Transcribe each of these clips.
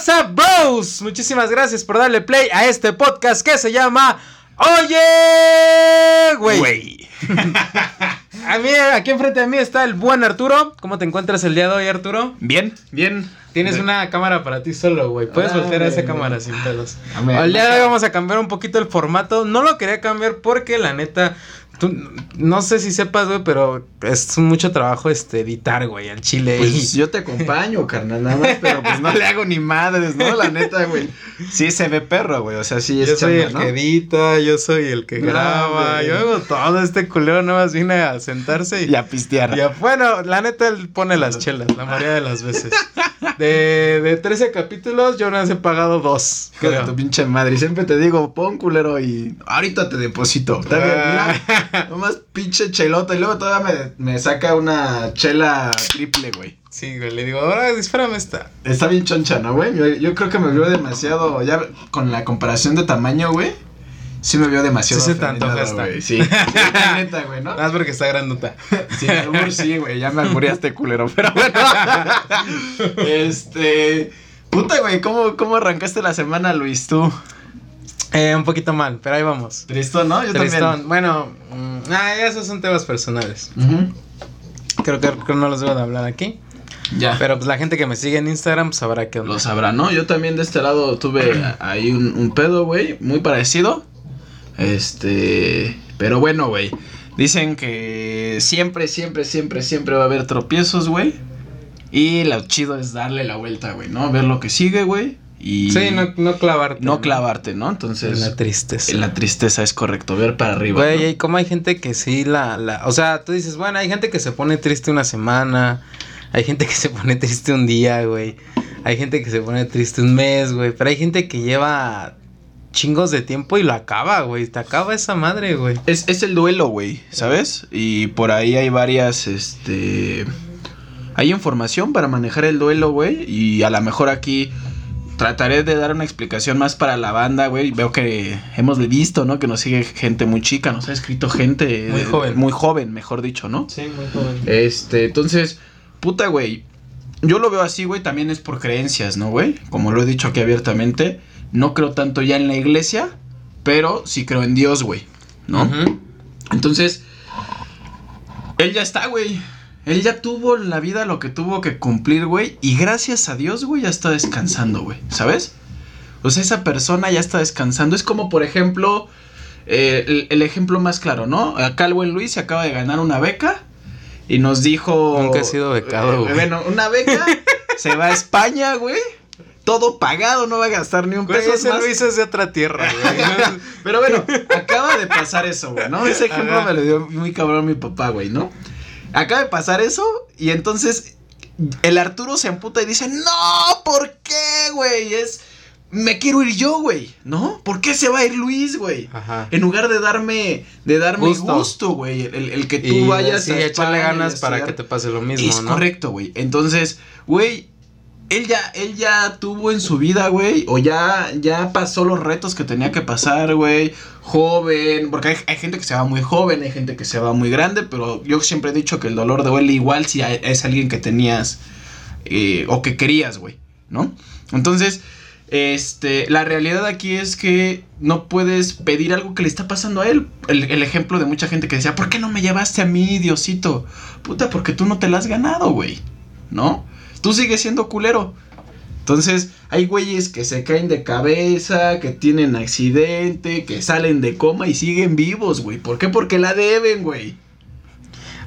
WhatsApp Bros? Muchísimas gracias por darle play a este podcast que se llama Oye, güey. a mí, aquí enfrente de mí está el buen Arturo. ¿Cómo te encuentras el día de hoy, Arturo? Bien, bien. Tienes una cámara para ti solo, güey. Puedes voltear a esa cámara sin pedos. El día de hoy vamos a cambiar un poquito el formato. No lo quería cambiar porque la neta Tú, no sé si sepas, güey, pero es mucho trabajo este editar, güey, al chile. Pues yo te acompaño, carnal, nada más, pero pues no le hago ni madres, ¿no? La neta, güey. Sí se ve perro, güey, o sea, sí es Yo soy el que edita, yo soy el que graba, yo hago todo. Este culero nada más viene a sentarse y, a pistear. Y bueno, la neta, él pone las chelas, la mayoría de las veces. De, de 13 capítulos, yo no he pagado dos. Que tu pinche madre. Y siempre te digo, pon culero y ahorita te deposito. Está bien, mira. Ah. Nomás pinche chelota. Y luego todavía me, me saca una chela triple, güey. Sí, güey, le digo, ahora disframe esta. Está bien choncha, ¿no, güey? Yo, yo, creo que me veo demasiado, ya con la comparación de tamaño, güey. Sí me vio demasiado. Sí se esta. Sí. La neta, güey, ¿no? Más porque está grandota. Sí, sí, güey. Ya me albureaste culero. Pero bueno. este. Puta, güey. ¿cómo, ¿Cómo arrancaste la semana, Luis, tú? Eh, un poquito mal, pero ahí vamos. Tristón, ¿no? Yo Tristón. Bueno, mm, ah, esos son temas personales. creo, que, no los debo de hablar aquí. Ya. Pero pues la gente que me sigue en Instagram pues, sabrá que Lo sabrá, ¿no? Yo también de este lado tuve ahí un, un pedo, güey, muy parecido. Este, pero bueno, güey. Dicen que siempre, siempre, siempre, siempre va a haber tropiezos, güey. Y lo chido es darle la vuelta, güey, ¿no? Ver lo que sigue, güey. Y sí, no, no clavarte. No, clavarte, ¿no? Entonces. En la tristeza. En la tristeza es correcto, ver para arriba. Güey, y como hay gente que sí la, la. O sea, tú dices, bueno, hay gente que se pone triste una semana. Hay gente que se pone triste un día, güey. Hay gente que se pone triste un mes, güey. Pero hay gente que lleva chingos de tiempo y lo acaba, güey. Te acaba esa madre, güey. Es, es el duelo, güey, ¿sabes? Y por ahí hay varias, este... Hay información para manejar el duelo, güey. Y a lo mejor aquí trataré de dar una explicación más para la banda, güey. Veo que hemos visto, ¿no? Que nos sigue gente muy chica, nos ha escrito gente... Muy joven. Muy joven, mejor dicho, ¿no? Sí, muy joven. Este, entonces, puta, güey. Yo lo veo así, güey, también es por creencias, ¿no, güey? Como lo he dicho aquí abiertamente no creo tanto ya en la iglesia, pero sí creo en Dios, güey, ¿no? Entonces, él ya está, güey. Él ya tuvo en la vida lo que tuvo que cumplir, güey. Y gracias a Dios, güey, ya está descansando, güey. ¿Sabes? O sea, esa persona ya está descansando. Es como, por ejemplo, eh, el, ejemplo más claro, ¿no? Acá el buen Luis se acaba de ganar una beca. Y nos dijo. Nunca he sido becado, eh, güey. bueno, una beca. se va a España, güey todo pagado, no va a gastar ni un peso ese más. Luis es de otra tierra, güey. Pero bueno, acaba de pasar eso, güey, ¿no? Ese ejemplo me lo dio muy cabrón mi papá, güey, ¿no? Acaba de pasar eso y entonces el Arturo se amputa y dice, no, ¿por qué, güey? Es... Me quiero ir yo, güey, ¿no? ¿Por qué se va a ir Luis, güey? Ajá. En lugar de darme, de darme gusto, güey, el, que tú vayas sí, a echarle ganas para que te pase lo mismo, es correcto, güey. Entonces, güey, él ya, él ya tuvo en su vida, güey, o ya, ya pasó los retos que tenía que pasar, güey, joven, porque hay, gente que se va muy joven, hay gente que se va muy grande, pero yo siempre he dicho que el dolor duele igual si es alguien que tenías eh, o que querías, güey, ¿no? Entonces, este, la realidad aquí es que no puedes pedir algo que le está pasando a él. El, el ejemplo de mucha gente que decía, ¿por qué no me llevaste a mí, Diosito? Puta, porque tú no te la has ganado, güey, ¿no? Tú sigues siendo culero. Entonces, hay güeyes que se caen de cabeza, que tienen accidente, que salen de coma y siguen vivos, güey. ¿Por qué? Porque la deben, güey.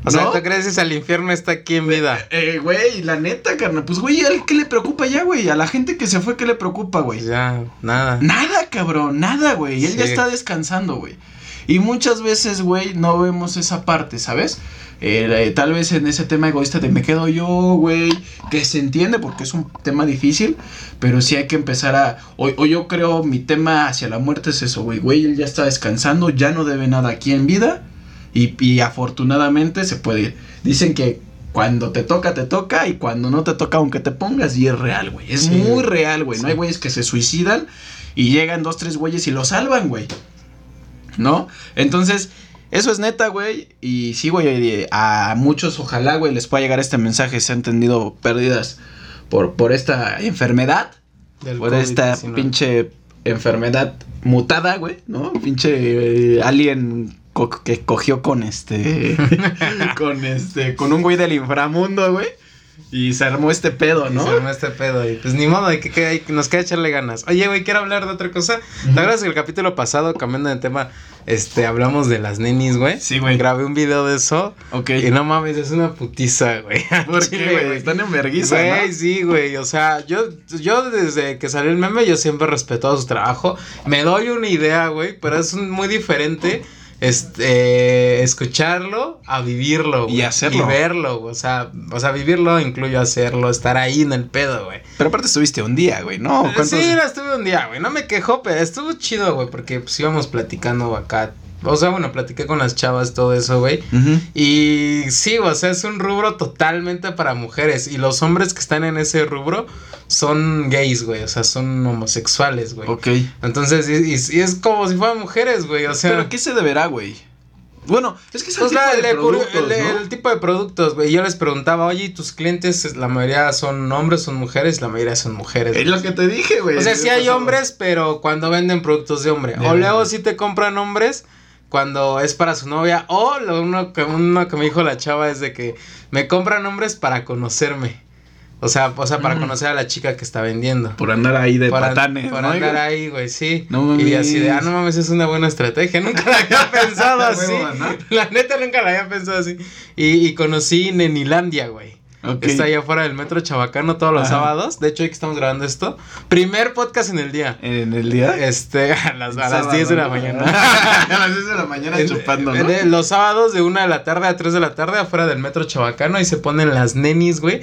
O sea, ¿tú crees que el infierno está aquí en vida? Eh, güey, la neta, carnal. Pues, güey, qué le preocupa ya, güey? A la gente que se fue, ¿qué le preocupa, güey? Ya, nada. Nada, cabrón, nada, güey. Él ya está descansando, güey. Y muchas veces, güey, no vemos esa parte, ¿sabes? Eh, tal vez en ese tema egoísta de me quedo yo, güey, que se entiende porque es un tema difícil, pero sí hay que empezar a, o, yo creo mi tema hacia la muerte es eso, güey, güey, él ya está descansando, ya no debe nada aquí en vida y, y afortunadamente se puede ir. Dicen que cuando te toca, te toca y cuando no te toca, aunque te pongas, y es real, güey, es muy real, güey, no hay güeyes que se suicidan y llegan dos, tres güeyes y lo salvan, güey. ¿No? Entonces, eso es neta, güey. Y sí, güey, a muchos ojalá, güey, les pueda llegar este mensaje. Se han tenido pérdidas por, por esta enfermedad. Del por esta COVID-19. pinche enfermedad mutada, güey, ¿no? Pinche eh, alien co- que cogió con este, con este, con un güey del inframundo, güey. Y se armó este pedo, Y ¿no? se armó este pedo y pues ni modo, hay que, que- hay nos queda echarle ganas. Oye, güey, quiero hablar de otra cosa. ¿Te acuerdas que el capítulo pasado, cambiando de tema, este, hablamos de las nenis, güey? Sí, güey. Grabé un video de eso. Ok. Y no mames, es una putiza, güey. ¿Por Chile, qué, güey? Están en vergüenza, Güey, ¿no? sí, güey. O sea, yo, yo desde que salió el meme, yo siempre he respetado su trabajo. Me doy una idea, güey, pero es un- muy diferente. Este, escucharlo a vivirlo. Y hacerlo. Y verlo, güey, o sea, o sea, vivirlo incluye hacerlo, estar ahí en el pedo, güey. Pero aparte estuviste un día, güey, ¿no? ¿Cuántos- Sí, estuve un día, güey. No me quejó, pero estuvo chido, güey, porque pues íbamos platicando acá. O sea, bueno, platiqué con las chavas, todo eso, güey. Y sí, o sea, es un rubro totalmente para mujeres. Y los hombres que están en ese rubro son gays, güey. O sea, son homosexuales, güey. Ok. Entonces, y, y- y es como si fueran mujeres, güey. O sea, ¿Pero qué se deberá, güey? Bueno, es que es el pues tipo la- de el, productos, el- ¿no? el tipo de productos, güey. Yo les preguntaba, oye, ¿y tus clientes, la mayoría son hombres, son mujeres? La mayoría son mujeres. Es lo que te dije, güey. O sea, sí hay hombres, pero cuando venden productos de hombre. O luego sí te compran hombres cuando es para su novia. O lo uno que, uno que me dijo la chava es de que me compran hombres para conocerme. O sea, o sea, para Mm. conocer a la chica que está vendiendo. Por andar ahí de Para, patanes, para ¿no? andar ahí, güey, sí. No y así de, ah, no mames, es una buena estrategia. Nunca la había pensado así. La neta nunca la había pensado así. Y, y conocí Nenilandia, güey. Está allá afuera del metro Chabacano todos los Ajá. sábados. De hecho, hoy que estamos grabando esto. Primer podcast en el día. En el día. Este, a las, a las Sábado, 10 de la mañana. a las 10 de la mañana En- chupando, ¿no? en los sábados de 1 de la tarde a 3 de la tarde afuera del metro Chabacano y se ponen las nenis, güey.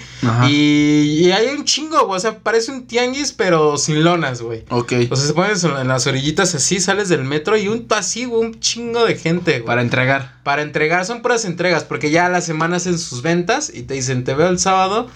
Y, y hay un chingo, güey. O sea, parece un tianguis, pero sin lonas, güey. Ok. O sea, se ponen en las orillitas así, sales del metro y un así, güey, un chingo de gente, güey. Para entregar. Para entregar, son puras entregas, porque ya a la semana hacen sus ventas y te dicen, te veo el sábado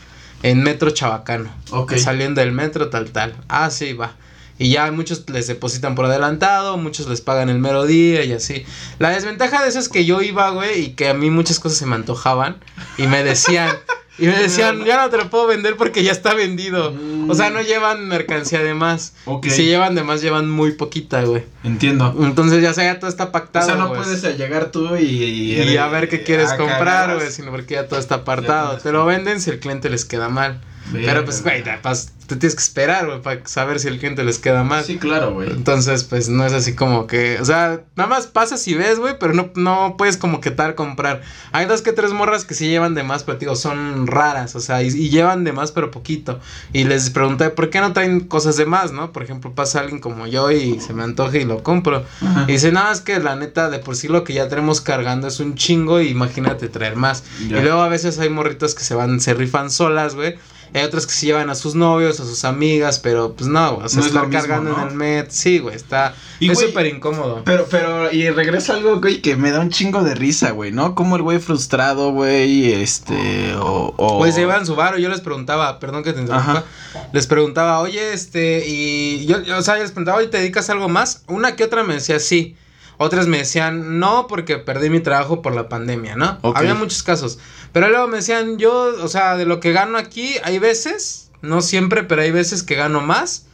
en Metro Chabacano. Ok. Saliendo del metro, tal, tal. Ah, sí, va. Y ya muchos les depositan por adelantado, muchos les pagan el mero día y así. La desventaja de eso es que yo iba, güey, y que a mí muchas cosas se me antojaban y me decían, y me decían, ya no te lo puedo vender porque ya está vendido. O sea, no llevan mercancía de más. Y si llevan de más, llevan muy poquita, güey. Entiendo. Entonces ya sea, ya todo está O pactado. sea, no puedes llegar tú y... Y a ver qué quieres comprar, güey, sino porque ya todo está apartado. Te lo venden si el cliente les queda mal. Pero pues, güey, te, pas- te tienes que esperar, güey, para saber si el cliente les queda mal. Sí, claro, güey. Entonces, pues no es así como que, o sea, nada más pasas y ves, güey, pero no, no puedes como que tal comprar. Hay dos que tres morras que sí llevan de más, pero digo, son raras, o sea, y, y llevan de más, pero poquito. Y les pregunté, ¿por qué no traen cosas de más, no? Por ejemplo, pasa alguien como yo y se me antoja y lo compro. Ajá. Y dice, nada, es que la neta, de por sí lo que ya tenemos cargando es un chingo y imagínate traer más. Ya. Y luego a veces hay morritos que se van, se rifan solas, güey. Hay otras que se llevan a sus novios, a sus amigas, pero pues no, güey, o sea, No es mismo, cargando ¿no? en el met, sí, güey, está, Y, es súper incómodo. Pero, pero, y regresa algo, güey, que me da un chingo de risa, güey, ¿no? Como el güey frustrado, güey, este, o... o... Pues se llevan su varo, yo les preguntaba, perdón que te interrumpa, les preguntaba, oye, este, y yo, yo, o sea, yo les preguntaba, oye, ¿te dedicas a algo más? Una que otra me decía sí, otras me decían no porque perdí mi trabajo por la pandemia, ¿no? Había muchos casos, pero luego me decían, yo, o sea, de lo que gano aquí, hay veces, no siempre, pero hay veces que gano más.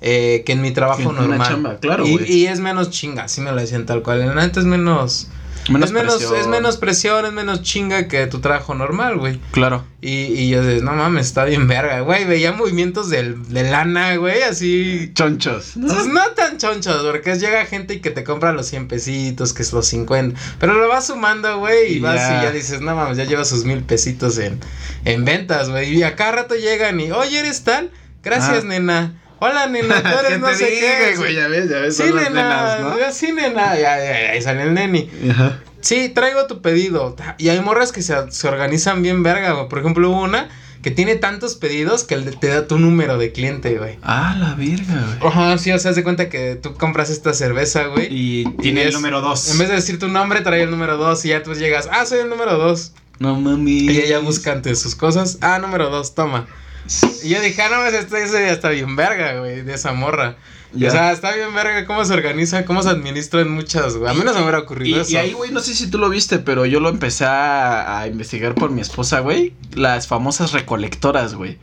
eh, que en mi trabajo normal. chamba, claro, y, y es menos chinga, así me lo decían tal cual. En la neta es menos. Menos es menos, presión. es menos presión, es menos chinga que tu trabajo normal, güey. Claro. Y, y yo decía, no mames, está bien verga, güey. Veía movimientos del, de lana, güey, así. Chonchos. Pues no tan chonchos, porque llega gente y que te compra los 100 pesitos, que es los 50. Pero lo vas sumando, güey, y vas ya. y ya dices, no mames, ya lleva sus mil pesitos en, en ventas, güey. Y a cada rato llegan y, oye, ¿eres tal? Gracias, Ah. nena. Hola, nena, tú eres ¿Qué no sé qué. güey? Ya ves, ya ves. Sí, nena, nenas, sí, nena. Ya, ya, ya, ahí sale el neni. ¿no? Ajá. Sí, traigo tu pedido. Y hay morras que se, se organizan bien verga, güey. Por ejemplo, hubo una que tiene tantos pedidos que te da tu número de cliente, güey. Ah, la verga, güey. Ajá, sí, o sea, haz de cuenta que tú compras esta cerveza, güey. Y tiene el número dos. En vez de decir tu nombre, trae el número 2 y ya tú llegas, ah, soy el número 2. No mami. Y ella busca ante sus cosas, ah, número 2, toma. Y yo dije, ah, no, ese ya está bien verga, güey, de esa morra. O sea, está bien verga cómo se organiza, cómo se administran muchas, güey. A mí no se me hubiera ocurrido Y, eso. y ahí, güey, no sé si tú lo viste, pero yo lo empecé a, a investigar por mi esposa, güey. Las famosas recolectoras, güey.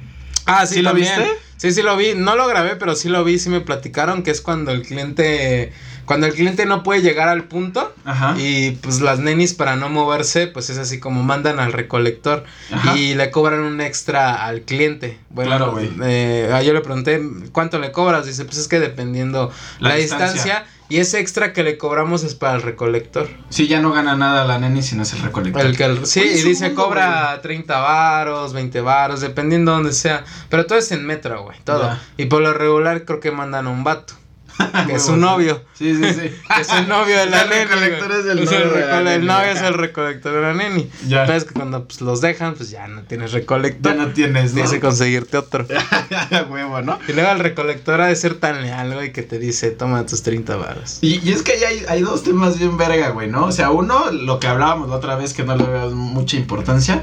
Ah, sí, ¿Sí lo también. viste? Sí, sí lo vi, no lo grabé, pero sí lo vi, sí me platicaron que es cuando el cliente, cuando el cliente no puede llegar al punto Ajá. y pues las nenis para no moverse, pues es así como mandan al recolector Ajá. y le cobran un extra al cliente. Bueno, Claro, güey. eh, yo le pregunté, ¿cuánto le cobras? Dice, pues es que dependiendo La la, distancia. distancia. y ese extra que le cobramos es para el recolector. Sí, ya no gana nada la neni si no es el recolector. El que el- sí, Oye, y dice mundo, cobra 30 varos, 20 varos, dependiendo donde sea. Pero todo es en metro, güey, todo. Ya. Y por lo regular creo que mandan a un vato. Que es sí. novio. Sí, sí, sí. Que es el novio de la El neni. recolector es el el, novio de la el novio es el recolector de la neni. Ya. Entonces cuando pues, los dejan, pues ya no tienes recolector. Ya no tienes, ¿no? Tienes que conseguirte otro. Huevo, ¿no? Y luego el recolector ha de ser tan leal, güey, que te dice, toma tus 30 varos. Y, y es que ahí hay, hay dos temas bien verga, güey, ¿no? O sea, uno, lo que hablábamos la otra vez que no le veo mucha importancia.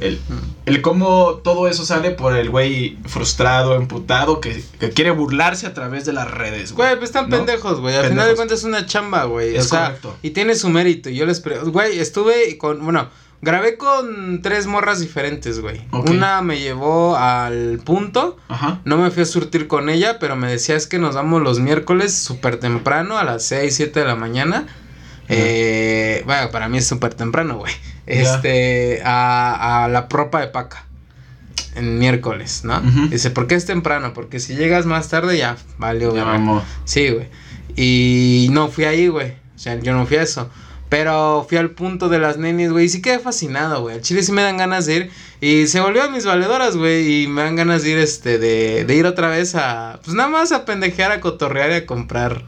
El, el cómo todo eso sale por el güey frustrado, emputado, que, que quiere burlarse a través de las redes, güey. Güey, pues están ¿no? pendejos, güey. Al final de cuentas es una chamba, güey. O Es sea, correcto. y tiene su mérito. Y yo les Güey, estuve con. Bueno, grabé con tres morras diferentes, güey. Una me llevó al punto. Ajá. No me fui a surtir con ella, pero me decía es que nos vamos los miércoles súper temprano, a las 6, 7 de la mañana. Eh, bueno, para mí es súper temprano, güey. Este, a, a la propa de paca. En miércoles, ¿no? Dice, ¿por qué es temprano? Porque si llegas más tarde ya valió, mamó. Sí, güey. Y no fui ahí, güey. O sea, yo no fui a eso. Pero fui al punto de las nenis, güey. Y sí quedé fascinado, güey. Al chile sí me dan ganas de ir. Y se volvió a mis valedoras, güey. Y me dan ganas de ir, este, de, de ir otra vez a. Pues nada más a pendejear, a cotorrear y a comprar.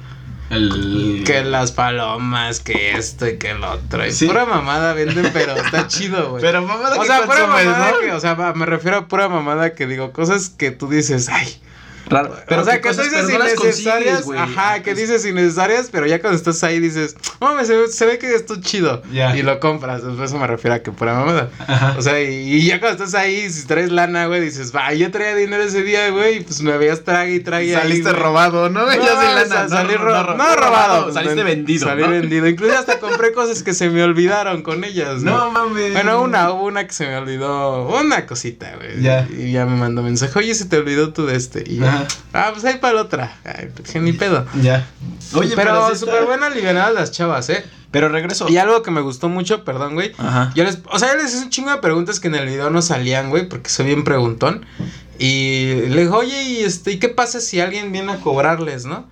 El... Que las palomas, que esto y que el otro. Y Sí. pura mamada venden, pero está chido, güey. Pero mamada o que sea, pura mamada ¿no? que, o sea, me refiero a pura mamada que digo, cosas que tú dices, ay, Raro. o sea, ¿qué que tú dices Pero innecesarias. ajá, que dices innecesarias, pero ya cuando estás ahí dices, mames, se, ve- se ve que esto es chido. Y lo compras. Por eso me refiero a que pura mamada. Ajá. O sea, y, y ya cuando estás ahí, si traes lana, güey, dices, va, yo traía dinero ese día, güey, y pues me veías trague y trague. ahí, Saliste güey. robado, ¿no? No, sin o lana, sea, no, salí no, ro- no, robado. Saliste ven- vendido. Salí ¿no? vendido. Incluso hasta compré cosas que se me olvidaron con ellas. No mames. Bueno, una, hubo una que se me olvidó, una cosita, güey. Ya. Y ya me mandó mensaje, oye, se te olvidó tú de este. Y ya, Ajá. ah, pues ahí para la otra. Ay, que ni pedo. Ya. Oye, pero está- súper buena alivianadas las chavas, ¿eh? Pero regreso. Y algo que me gustó mucho, perdón, güey. Ajá. Yo les, o sea, yo les hice un chingo de preguntas que en el video no salían, güey, porque soy bien preguntón. Y le dijo, oye, ¿y, este, ¿y qué pasa si alguien viene a cobrarles, no?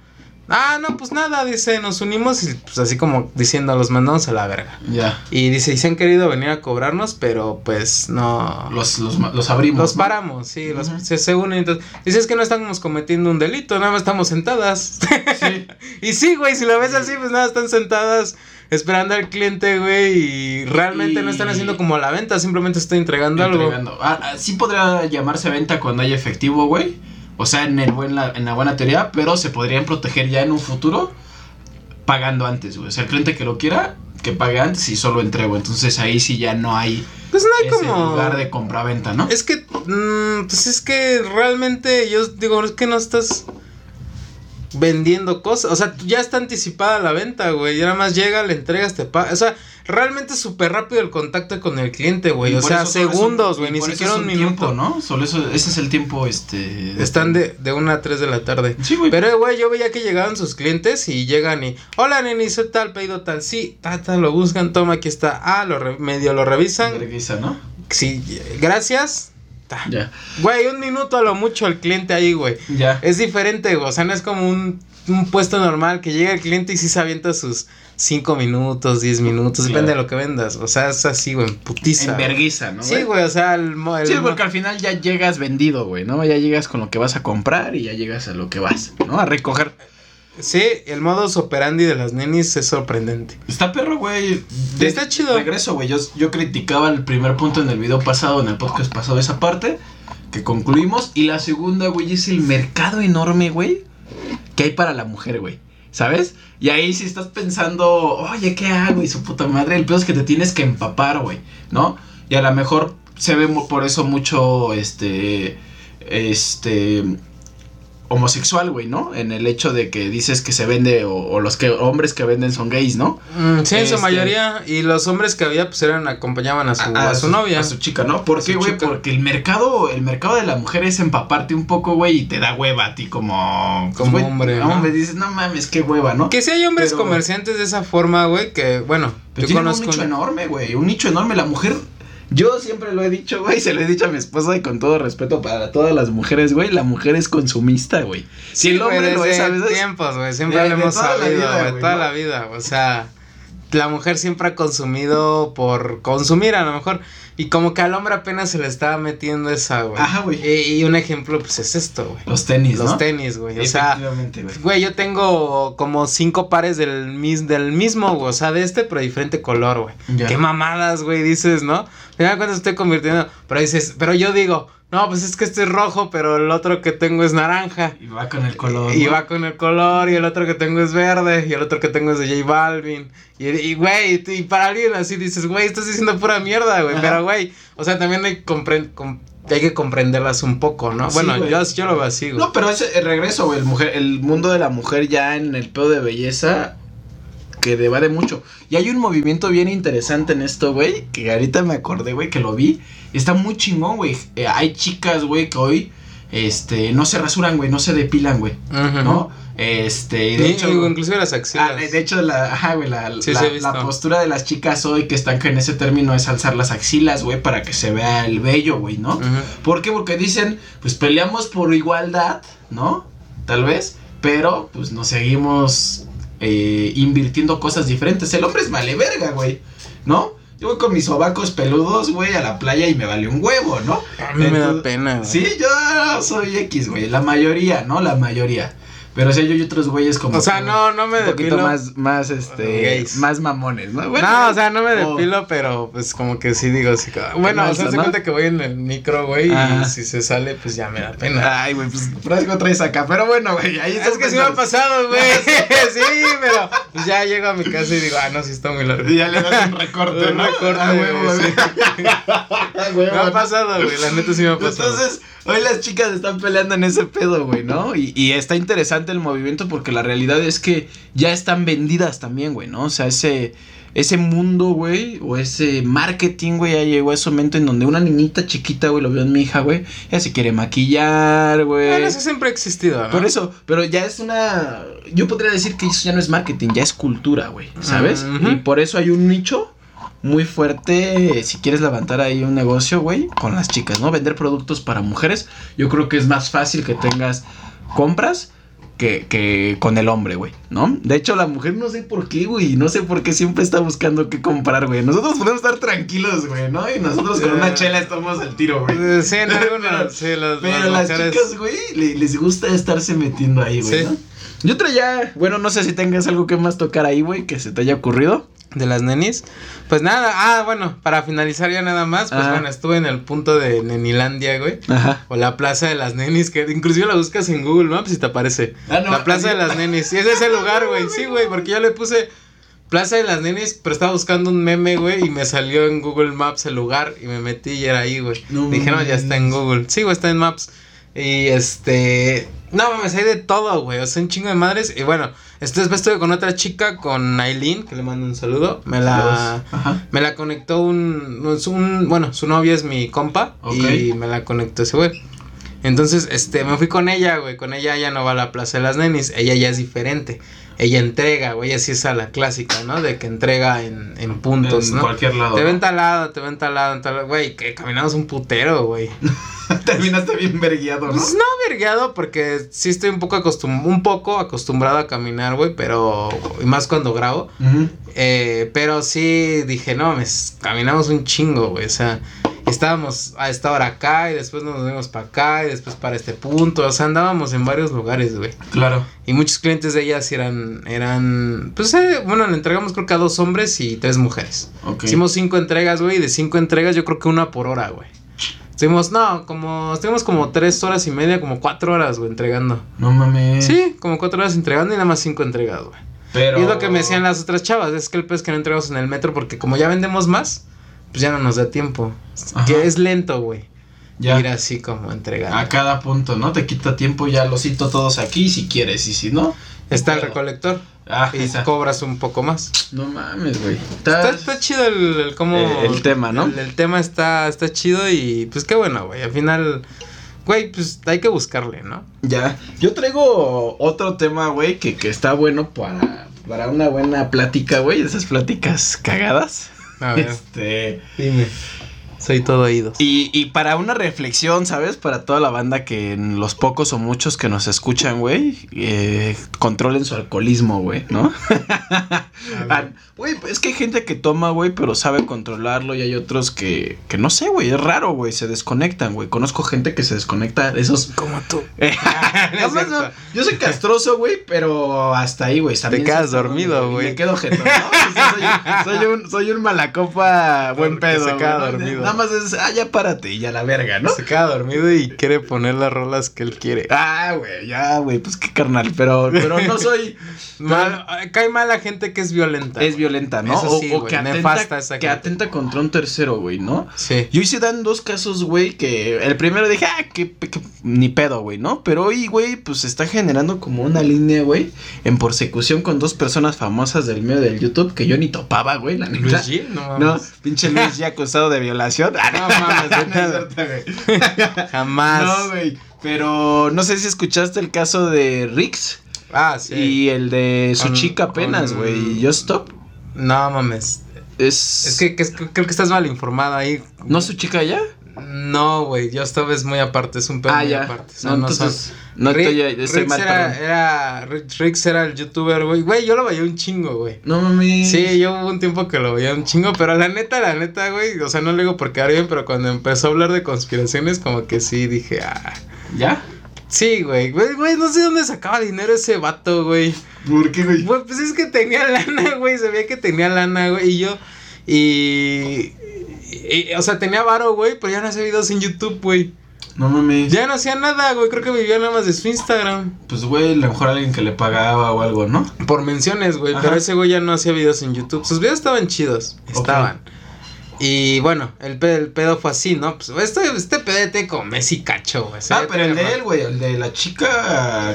Ah, no, pues nada, dice, nos unimos y pues así como diciendo, los mandamos a la verga. Ya. Y dice, y se han querido venir a cobrarnos, pero pues no. Los, los, los abrimos. Los ¿no? paramos, sí, los, se, se unen. Entonces, dice, es que no estamos cometiendo un delito, nada más estamos sentadas. Sí. y sí, güey, si lo ves así, pues nada, están sentadas esperando al cliente, güey, y realmente no están haciendo como la venta, simplemente estoy entregando, Entregando. Ah, ah, sí podría llamarse venta cuando hay efectivo, güey. O sea, en, el buen, la, en la buena teoría, pero se podrían proteger ya en un futuro pagando antes, güey. O sea, el cliente que lo quiera, que pague antes y solo entrego. Entonces ahí sí ya no hay. Pues no hay ese como. lugar de compra-venta, ¿no? Es que, mm, pues es que realmente yo digo, es que no estás vendiendo cosas. O sea, ya está anticipada la venta, güey. Ya nada más llega, le entregas, te paga. O sea, realmente es súper rápido el contacto con el cliente, güey. Y O sea, segundos, y güey. Ni siquiera un tiempo, minuto. ¿no? Solo eso, ese es el tiempo, este... Están de, de una a 3 de la tarde. Sí, güey. Pero, güey, yo veía que llegaban sus clientes y llegan y, hola, neni, soy tal, pedido tal, sí, tata, lo buscan, toma, aquí está, ah, lo re- medio lo revisan, Vergüenza, ¿no? sí, gracias. Ya. Güey, un minuto a lo mucho el cliente ahí, güey. Ya. Es diferente, güey, o sea, no es como un, un puesto normal que llega el cliente y sí se avienta sus 5 minutos, 10 minutos, Claro. depende de lo que vendas, o sea, es así, güey, en putiza. En verguiza, ¿no? Sí, güey, o sea, el, mo- el Sí, porque al final ya llegas vendido, güey, ¿no? Ya llegas con lo que vas a comprar y ya llegas a lo que vas, ¿no? A recoger. Sí, el modus operandi de las nenis es sorprendente. Está perro, güey. Está chido. Regreso, güey. Yo, yo criticaba el primer punto en el video pasado, en el podcast pasado, esa parte que concluimos. Y la segunda, güey, es el mercado enorme, güey, que hay para la mujer, güey. ¿Sabes? Y ahí si estás pensando, oye, ¿qué hago? Y su puta madre, el peor es que te tienes que empapar, güey, ¿no? Y a lo mejor se ve por eso mucho, este, este, homosexual, güey, ¿no? En el hecho de que dices que se vende o, o los que hombres que venden son gays, ¿no? Mm, sí, en su Este- mayoría. Y los hombres que había, pues eran, acompañaban a su, a, su novia. A su chica, ¿no? ¿Por A qué, güey? Porque el mercado, el mercado de la mujer es empaparte un poco, güey, y te da hueva a ti como... pues, Como hombre, No, me dices, no mames, qué hueva, ¿no? Que sí hay hombres Pero- comerciantes de esa forma, güey, que, bueno, Pero yo conozco... un nicho enorme, güey, un nicho enorme. La mujer, yo siempre lo he dicho, güey, se lo he dicho a mi esposa y con todo respeto para todas las mujeres, güey, la mujer es consumista, güey. Si el güey, hombre lo es a veces... tiempos, güey, siempre De- lo hemos sabido, güey, toda la vida, o sea, la mujer siempre ha consumido por consumir a lo mejor, y como que al hombre apenas se le estaba metiendo esa, güey. Ajá, güey. Y, y un ejemplo, pues, es esto, güey. Los tenis, Los ¿no? tenis, güey, o sea... Güey. Yo tengo como cinco pares del, mis, del mismo, güey, o sea, de este, pero diferente color, güey. Qué mamadas, güey, dices, ¿no? Mira cuánto estoy convirtiendo. Pero dices, pero yo digo, no, pues es que este es rojo, pero el otro que tengo es naranja. Y va con el color. Y ¿no? va con el color, y el otro que tengo es verde, y el otro que tengo es de J Balvin. Y, y güey, y, y para alguien así dices, güey, estás diciendo pura mierda, güey. Ajá. Pero, güey, o sea, también hay, compren- com- hay que comprenderlas un poco, ¿no? Sí, bueno, yo, yo lo veo así, güey. No, pero es el regreso, güey. El, mujer, el mundo de la mujer ya en el pedo de belleza que debate mucho. Y hay un movimiento bien interesante en esto, güey. Que ahorita me acordé, güey, que lo vi. Está muy chingón, güey. Eh, hay chicas, güey, que hoy este, no se rasuran, güey, no se depilan, güey. ¿No? Este, de hecho. inclusive las axilas. Ah, de hecho, la, ajá, güey, la, Sí, la- postura de las chicas hoy que están en ese término es alzar las axilas, güey, para que se vea el vello, güey, ¿no? Ujú. ¿Por qué? Porque dicen, pues peleamos por igualdad, ¿no? Tal vez, pero pues nos seguimos eh, invirtiendo cosas diferentes. El hombre es vale verga, güey, ¿no? Yo voy con mis sobacos peludos, güey, a la playa y me vale un huevo, ¿no? A mí me da pena, güey. Sí, yo soy X, güey, la mayoría, ¿no? La mayoría. Pero sí, yo y otros güeyes como... O sea, no, no me Un poquito depilo. más, más, este, Gays. más mamones, ¿no? no, o sea, no me o- depilo, pero pues como que sí digo así. Bueno, o sea, se ¿no? cuenta que voy en el micro, güey, y si se sale, pues ya me da pena. Ay, güey, pues por algo traes acá. Pero bueno, güey, ahí es que sí me ha pasado, güey. sí, pero pues ya llego a mi casa y digo, ah, no, sí está muy largo. Y ya le das un recorte, Un recorte, Ah, güey, Me ha pasado, güey, la neta sí me ha pasado. Entonces, hoy las chicas están peleando en ese pedo, güey, ¿no? Y, y está interesante el movimiento porque la realidad es que ya están vendidas también, güey, ¿no? O sea, ese, ese mundo, güey, o ese marketing, güey, ya llegó a ese momento en donde una niñita chiquita, güey, lo veo en mi hija, güey, ya se quiere maquillar, güey. Bueno, eso siempre ha existido, ¿no? Por eso, pero ya es una. Yo podría decir que eso ya no es marketing, ya es cultura, güey. ¿Sabes? Y por eso hay un nicho muy fuerte. Si quieres levantar ahí un negocio, güey, con las chicas, ¿no? Vender productos para mujeres. Yo creo que es más fácil que tengas compras. Que, que con el hombre, güey, ¿no? De hecho, la mujer no sé por qué, güey. No sé por qué siempre está buscando qué comprar, güey. Nosotros podemos estar tranquilos, güey, ¿no? Y nosotros con una chela estamos al tiro, güey. Eh, Sí, en algunas, sí, las, Pero las mujeres- chicas, güey, le- les gusta estarse metiendo ahí, güey, Sí. ¿no? Yo traía, bueno, no sé si tengas algo que más tocar ahí, güey, que se te haya ocurrido. De las nenis. Pues nada, ah, bueno, para finalizar ya nada más, pues Ajá. bueno, estuve en el punto de Nenilandia, güey. Ajá. O la plaza de las nenis, que inclusive la buscas en Google Maps y te aparece. Ah, no, la plaza de las nenis. Sí, ese es el lugar, güey. Sí, güey, porque yo le puse plaza de las nenis, pero estaba buscando un meme, güey, y me salió en Google Maps el lugar y me metí y era ahí, güey. No Dije, no, ya está en. Google. Sí, güey, está en Maps. Y este. No, mames, hay de todo, güey. O sea, un chingo de madres. Y bueno, este, después estuve con otra chica, con Aileen, que le mando un saludo. Me la. Me la conectó un, un. Bueno, su novia es mi compa. Y me la conectó ese güey. Entonces, este, me fui con ella, güey. Con ella ya no va a la Plaza de las Nenis. Ella ya es diferente. Ella entrega, güey. Ella sí es a la clásica, ¿no? De que entrega en, en puntos, en ¿no? cualquier lado. Te ven talado, te ven talado, en tal- güey, que caminamos un putero, güey. Terminaste bien verguiado, ¿no? Pues no vergueado, porque sí estoy un poco acostum un poco acostumbrado a caminar, güey, pero, y más cuando grabo, eh, pero sí dije, no, me caminamos un chingo, güey, o sea, estábamos a esta hora acá y después nos movimos para acá y después para este punto, o sea, andábamos en varios lugares, güey. Claro. Y muchos clientes de ellas eran, eran, pues, eh, bueno, le entregamos creo que a dos hombres y tres mujeres. Ok. Hicimos cinco entregas, güey, y de cinco entregas yo creo que una por hora, güey. Estuvimos, no, como, estuvimos como tres horas y media, como cuatro horas, güey, entregando. No mames. Sí, como cuatro horas entregando y nada más cinco entregas, güey. Pero. Y es lo que me decían las otras chavas, es que el pez que no entregamos en el metro porque como ya vendemos más, pues ya no nos da tiempo. Ajá. Que es lento, güey. Ya. ir así como entregando. A cada punto, ¿no? Te quita tiempo, ya los cito todos aquí si quieres, y si no. Está el recolector Ah, y esa. cobras un poco más. No mames, güey. Está, está chido el, el cómo... Eh, el tema, ¿no? El, el tema está, está chido y pues qué bueno, güey. Al final, güey, pues hay que buscarle, ¿no? Ya. Yo traigo otro tema, güey, que, que está bueno para, para una buena plática, güey. Esas pláticas cagadas. A ver, Este. dime. Soy todo oídos. Y, y para una reflexión, ¿sabes? Para toda la banda que en los pocos o muchos que nos escuchan, güey, eh, controlen su alcoholismo, güey, ¿no? Ah, Güey, es que hay gente que toma, güey, pero sabe controlarlo y hay otros que, que no sé, güey, es raro, güey, se desconectan, güey. Conozco gente que se desconecta de esos... Como tú. No es no, no, cierto. yo soy castroso, güey, pero hasta ahí, güey. también quedas soy- dormido, güey. Me quedo jetón, ¿no? O sea, soy, soy un, soy un malacopa buen Porque pedo, se queda dormido. Nada más es, ah, ya párate y ya la verga, ¿no? Se queda dormido y quiere poner las rolas que él quiere. Ah, güey, ya, güey, pues qué carnal, pero, pero no soy... Mal, cae mal la gente que es violenta. Es violenta, ¿no? Eso o, sí, o güey, que, atenta, nefasta esa que atenta contra un tercero, güey, ¿no? Sí. Yo hice dan dos casos, güey, que el primero dije, ah, qué, qué- ni pedo, güey, ¿no? Pero hoy, güey, pues se está generando como una línea, güey, en persecución con dos personas famosas del medio del YouTube que yo ni topaba, güey, la neta. Luis G, no No, pinche Luis G acusado de violación. Ah, No mames, no, güey. Jamás. No, güey. Pero no sé si escuchaste el caso de Rix Ah, sí. y el de su Con- chica apenas, güey. Just Stop. No mames. Es. Es que, que es- creo que estás mal informado ahí. ¿No es su chica ya? No, güey. Yo esta vez muy aparte. Es un pedo Ah, muy ya. aparte. No, no entonces. son- No Rick- estoy, estoy Rix mal, era, era, Rix Rix era el youtuber, güey. Güey, yo lo veía un chingo, güey. No mames. Sí, yo hubo un tiempo que lo veía un chingo, pero la neta, la neta, güey, o sea, no le digo por quedar bien, pero cuando empezó a hablar de conspiraciones, como que sí, dije, ah, ¿Ya? sí, güey, güey, güey, no sé dónde sacaba dinero ese vato, güey. ¿Por qué, güey? Güey, pues es que tenía lana, güey, se veía que tenía lana, güey, y yo, y, o sea, tenía varo, güey, pero ya no hacía videos en YouTube, güey. No mames. Ya no hacía nada, güey, creo que vivía nada más de su Instagram. Pues, güey, a lo mejor alguien que le pagaba o algo, ¿no? Por menciones, güey, pero ese güey ya no hacía videos en YouTube. Sus videos estaban chidos, estaban. Y bueno, el pedo, el pedo fue así, ¿no? Pues este, este pedete con Messi cacho, güey. Ah, pero el de él, güey, el de la chica.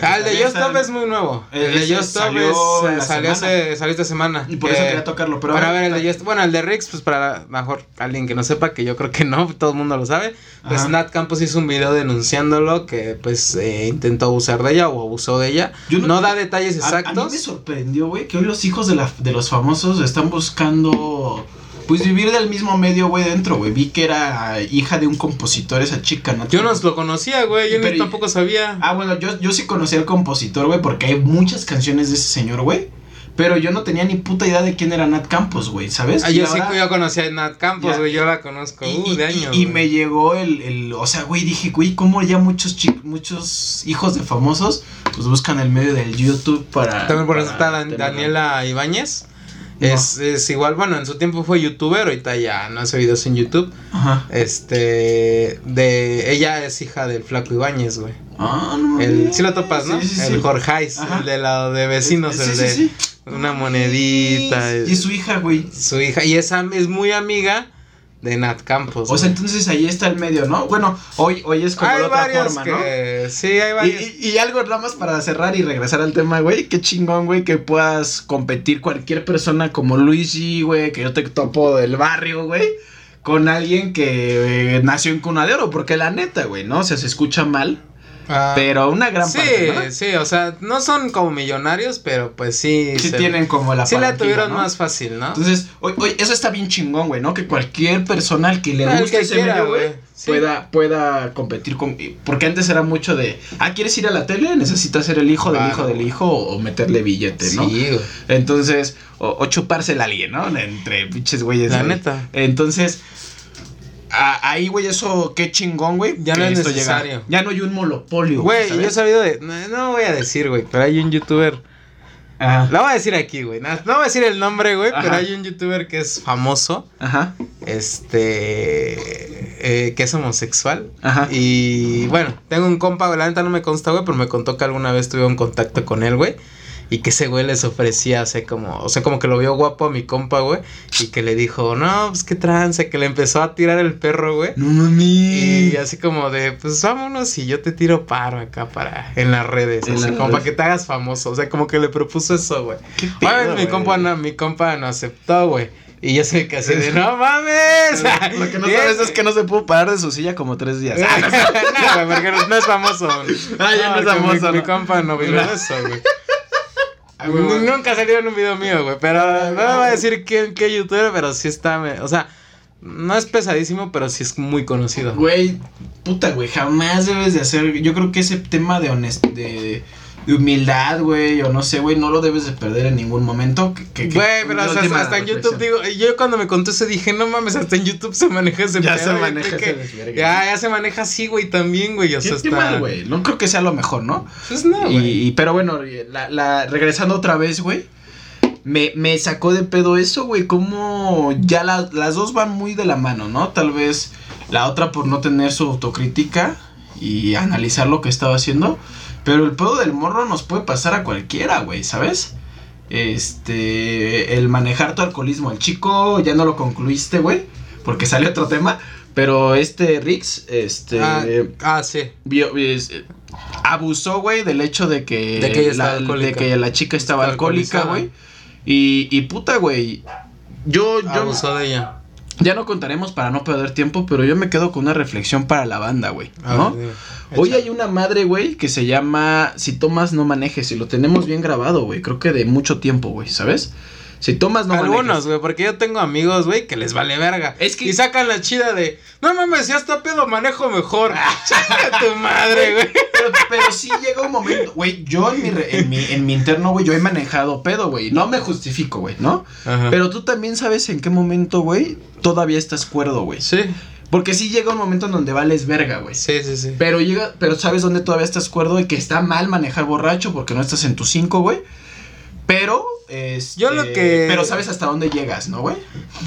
Ah, el de también Just Stop sale- es muy nuevo. Eh, El de Just Stop salió eh, salió, hace, salió esta semana. Y por eso Que- quería tocarlo, pero. Pero a ver, el de Just, bueno, el de Rix, pues para mejor alguien que no sepa, que yo creo que no, todo el mundo lo sabe. Pues. Nat Campos hizo un video denunciándolo que pues eh, intentó abusar de ella o abusó de ella. No, da detalles A- A, mí exactos. me sorprendió, güey, que hoy los hijos de, la, de los famosos están buscando. Pues vivir del mismo medio, güey, dentro, güey. Vi que era hija de un compositor esa chica, ¿no? Yo no lo conocía, güey, yo ni tampoco sabía. Ah, bueno, yo, yo sí conocí al compositor, güey, porque hay muchas canciones de ese señor, güey. Pero yo no tenía ni puta idea de quién era Nat Campos, güey, ¿sabes? Ah, yo ahora- sí yo conocía a Nat Campos, güey, yo la conozco, Y, uh, y- de y- años. y me llegó el, el, o sea, güey, dije, güey, ¿cómo ya muchos chi- muchos hijos de famosos, pues buscan el medio del YouTube para... También por eso está Dan- Daniela Ibáñez. Es, es igual, bueno, en su tiempo fue youtuber, ahorita ya no hace videos en YouTube. Ajá. Este, de, ella es hija del Flaco Ibáñez, güey. Ah, no El, sí lo topas, ¿no? Sí, sí, el sí. Jorgeis, el de la de vecinos, Sí, el de sí. una monedita. Y su hija, güey. su hija, y esa es muy amiga de Nat Campos. O sea, güey. entonces ahí está el medio, ¿no? Bueno, hoy, hoy es como hay de otra forma, que, sí, hay ¿no? varios. Y, y- y algo nada más para cerrar y regresar al tema, güey. Qué chingón, güey, que puedas competir cualquier persona como Luigi, güey, que yo te topo del barrio, güey, con alguien que eh, nació en cuna de oro. Porque la neta, güey, ¿no? O sea, se escucha mal, Ah, pero una gran sí, parte, ¿no? sí, o sea, no son como millonarios, pero pues sí. Sí se- tienen como la Sí la tuvieron ¿no? más fácil, ¿no? Entonces, hoy, hoy, eso está bien chingón, güey, ¿no? Que cualquier persona al que le Ah, guste que ese quiera, medio, güey. Sí. pueda, pueda competir con... Porque antes era mucho de, ah, ¿quieres ir a la tele? Necesitas ser el hijo del Claro. hijo del hijo o meterle billete, ¿no? Sí, güey. Entonces, o, o chupársela a alguien, ¿no? Entre pinches güeyes. La güey. neta. Entonces, ahí, güey, eso, qué chingón, güey. Ya no es necesario. Ya no hay un monopolio. Güey, yo he sabido de. No, no voy a decir, güey, pero hay un youtuber. Ajá. La voy a decir aquí, güey. No, no voy a decir el nombre, güey, pero hay un youtuber que es famoso. Ajá. Este. eh, que es homosexual. Ajá. Y bueno, tengo un compa, güey, la neta no me consta, güey, pero me contó que alguna vez tuve un contacto con él, güey. Y que ese güey les ofrecía, o sea, como, o sea, como que lo vio guapo a mi compa, güey. Y que le dijo, no, pues qué trance, que le empezó a tirar el perro, güey. No mami. Y así como de, pues vámonos y yo te tiro paro acá para, en las redes, En o sea, como para que te hagas famoso. O sea, como que le propuso eso, güey. Qué mi güey. compa no, mi compa no aceptó, güey. Y yo soy casi de, no mames. Lo que no sabes es que no se pudo parar de su silla como tres días. no, güey, porque no, no es famoso. Ah, ya no es famoso, Mi, mi compa no vive eso, güey. Nunca salió en un video mío, güey. Pero no me voy a decir quién, qué youtuber, pero sí está. me- O sea, no es pesadísimo, pero sí es muy conocido. Güey, puta, güey, jamás debes de hacer. Yo creo que ese tema de honest de, de humildad, güey, o no sé, güey, no lo debes de perder en ningún momento. Que, Güey, pero hasta, hasta en YouTube digo, yo cuando me contó eso dije, no mames, hasta en YouTube se maneja ese Ya pedo, se maneja ese. Ya, ya se maneja así, güey, también, güey. O sea, Qué, qué está. mal, güey. No creo que sea lo mejor, ¿no? Pues no, güey. y, y- pero bueno, la, la, regresando otra vez, güey. Me, me sacó de pedo eso, güey. Como ya la- las dos van muy de la mano, ¿no? Tal vez la otra por no tener su autocrítica y analizar lo que estaba haciendo. Pero el pedo del morro nos puede pasar a cualquiera, güey, ¿sabes? Este. El manejar tu alcoholismo. El chico ya no lo concluiste, güey. Porque sale otro tema. Pero este Rix, este. Ah, ah, sí. vio- es- eh, abusó, güey, del hecho de que, De que la, de que la chica estaba alcohólica, güey. Y, y puta, güey. Yo, yo Abusó de ella. Ya no contaremos para no perder tiempo, pero yo me quedo con una reflexión para la banda, güey. Hoy hay una madre, güey, que se llama Si tomas, no manejes. Y lo tenemos bien grabado, güey. Creo que de mucho tiempo, güey, ¿sabes? Si tomas, no Algunos, güey, porque yo tengo amigos, güey, que les vale verga. Es que- Y sacan la chida de, no mames, ya está pedo, manejo mejor. Chinga tu madre, güey. Pero, pero sí llega un momento, güey. Yo en mi, re- en mi, en mi interno, güey, yo he manejado pedo, güey. No me justifico, güey, ¿no? Ajá. Pero tú también sabes en qué momento, güey, todavía estás cuerdo, güey. Sí, Porque sí llega un momento en donde vales verga, güey. sí, sí, sí. Pero llega, pero sabes dónde todavía estás cuerdo y que está mal manejar borracho porque no estás en tu 5, güey. Pero, este, Yo lo que- Pero sabes hasta dónde llegas, ¿no, güey?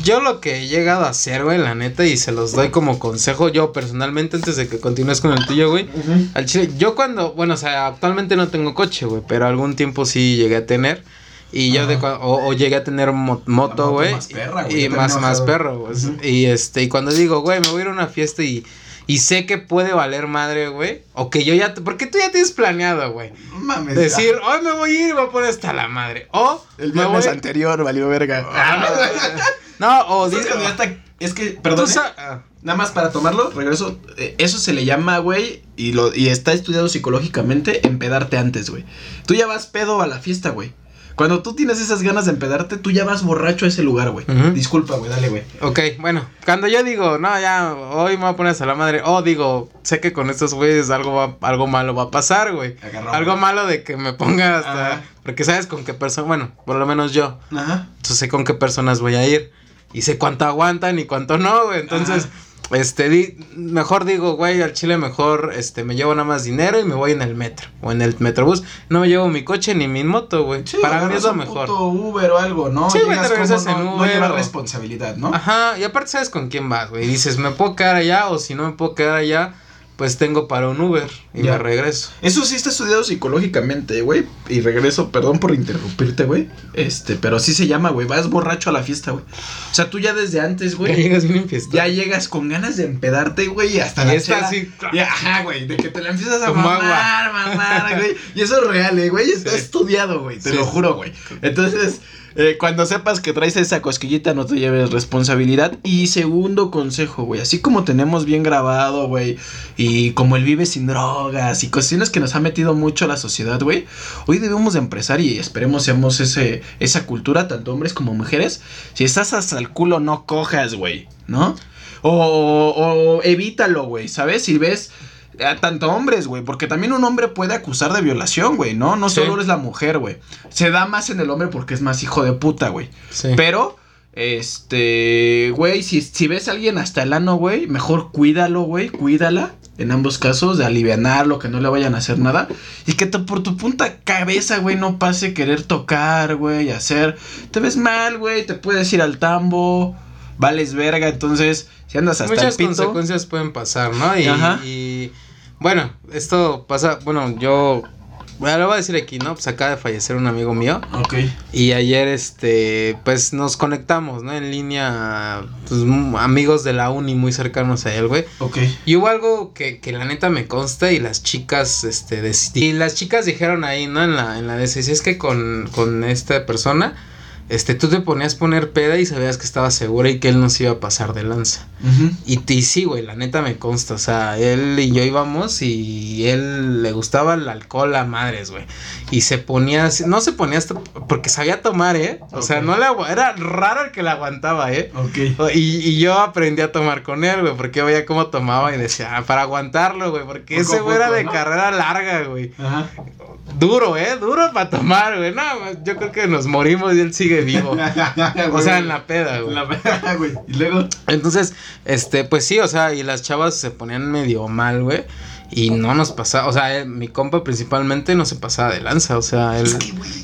Yo lo que he llegado a hacer, güey, la neta, y se los doy como consejo yo personalmente antes de que continúes con el tuyo, güey. Al chile, yo cuando, bueno, o sea, actualmente no tengo coche, güey, pero algún tiempo sí llegué a tener. Y yo de o, o llegué a tener mo- moto, güey. más perra, güey, Y más, más perro, güey. Y este, y cuando digo, güey, me voy a ir a una fiesta y, y sé que puede valer madre, güey. O que yo ya, te- porque tú ya tienes planeado, güey. No mames. Decir, hoy me voy a ir y voy a poner hasta la madre. O el viernes voy- anterior valió verga. No, o ¿Sabes di- cuando ya está- Es que, perdón. ¿eh? sa- ah, Nada más para tomarlo, regreso. eh, eso se le llama, güey, y, lo, y está estudiado psicológicamente, empedarte antes, güey. Tú ya vas pedo a la fiesta, güey. Cuando tú tienes esas ganas de empedarte, tú ya vas borracho a ese lugar, güey. Disculpa, güey, dale, güey. Ok, bueno, cuando yo digo, no, ya, hoy me voy a poner hasta la madre, o digo, sé que con estos güeyes algo, va, algo malo va a pasar, güey. Algo malo de que me ponga hasta... Ajá. Porque sabes con qué persona, bueno, por lo menos yo, Ajá. entonces sé con qué personas voy a ir. Y sé cuánto aguantan y cuánto no, güey. Entonces, este, di, mejor digo, güey, al chile mejor, este, me llevo nada más dinero y me voy en el metro o en el metrobús. No me llevo mi coche ni mi moto, güey. Sí, Para mí es lo un mejor. puto Uber o algo, ¿no? Sí, güey, te regresas en no, no Uber llevar o- responsabilidad, ¿no? Ajá, y aparte sabes con quién vas, güey. Dices, me puedo quedar allá o si no me puedo quedar allá, pues tengo para un Uber y Ya. me regreso. Eso sí está estudiado psicológicamente, güey. Y regreso, perdón por interrumpirte, güey. Este, pero sí se llama, güey. Vas borracho a la fiesta, güey. O sea, tú ya desde antes, Ya güey. llegas bien enfiestado. Ya llegas con ganas de empedarte, güey, y hasta Y la está chela- así. Ya, ajá, güey, de que te la empiezas a mamar, mamar, güey. Y eso es real, eh, güey, está Sí. estudiado, güey, te Sí. lo juro, güey. Entonces, eh, cuando sepas que traes esa cosquillita, no te lleves responsabilidad. Y segundo consejo, güey, así como tenemos bien grabado, güey, y como el vive sin drogas y cuestiones que nos ha metido mucho la sociedad, güey, hoy debemos de empresar y esperemos seamos ese, esa cultura, tanto hombres como mujeres. Si estás hasta el culo, no cojas, güey, ¿no? O, o evítalo, güey, ¿sabes? Si ves tanto hombres, güey, porque también un hombre puede acusar de violación, güey, ¿no? No Sí. solo es la mujer, güey. Se da más en el hombre porque es más hijo de puta, güey. Sí. Pero, este, güey, si, si ves a alguien hasta el ano, güey, mejor cuídalo, güey, cuídala. En ambos casos, de alivianarlo, que no le vayan a hacer nada. Y que te- por tu punta cabeza, güey, no pase querer tocar, güey, hacer. Te ves mal, güey, te puedes ir al tambo, vales verga. Entonces, si andas hasta Muchas el pito. consecuencias pueden pasar, ¿no? Y, Ajá. y, bueno, esto pasa, bueno, yo Bueno, lo voy a decir aquí, ¿no? Pues acaba de fallecer un amigo mío. Ok. Y ayer, este, pues nos conectamos, ¿no? En línea, pues amigos de la uni muy cercanos a él, güey. Ok. Y hubo algo que, que la neta me consta y las chicas, este, y las chicas dijeron ahí, ¿no? En la, en la DC, es que con, con esta persona, este, tú te ponías a poner peda y sabías que estaba segura y que él no se iba a pasar de lanza. Y, y sí, güey, la neta me consta, o sea, él y yo íbamos y él le gustaba el alcohol a madres, güey. Y se ponía, no se ponía hasta, porque sabía tomar, ¿eh? O sea, no le, era raro el que le aguantaba, ¿eh? Ok. Y, y yo aprendí a tomar con él, güey, porque veía cómo tomaba y decía, ah, para aguantarlo, güey, porque ese güey era de ¿no? carrera larga, güey. Ajá. Duro, ¿eh? Duro para tomar, güey. No, yo creo que nos morimos y él sigue vivo. O sea, en la peda, güey. En la peda, güey. Y luego. Entonces, este, pues sí, o sea, y las chavas se ponían medio mal, güey. Y no nos pasaba, o sea, él- mi compa principalmente no se pasaba de lanza, o sea, él...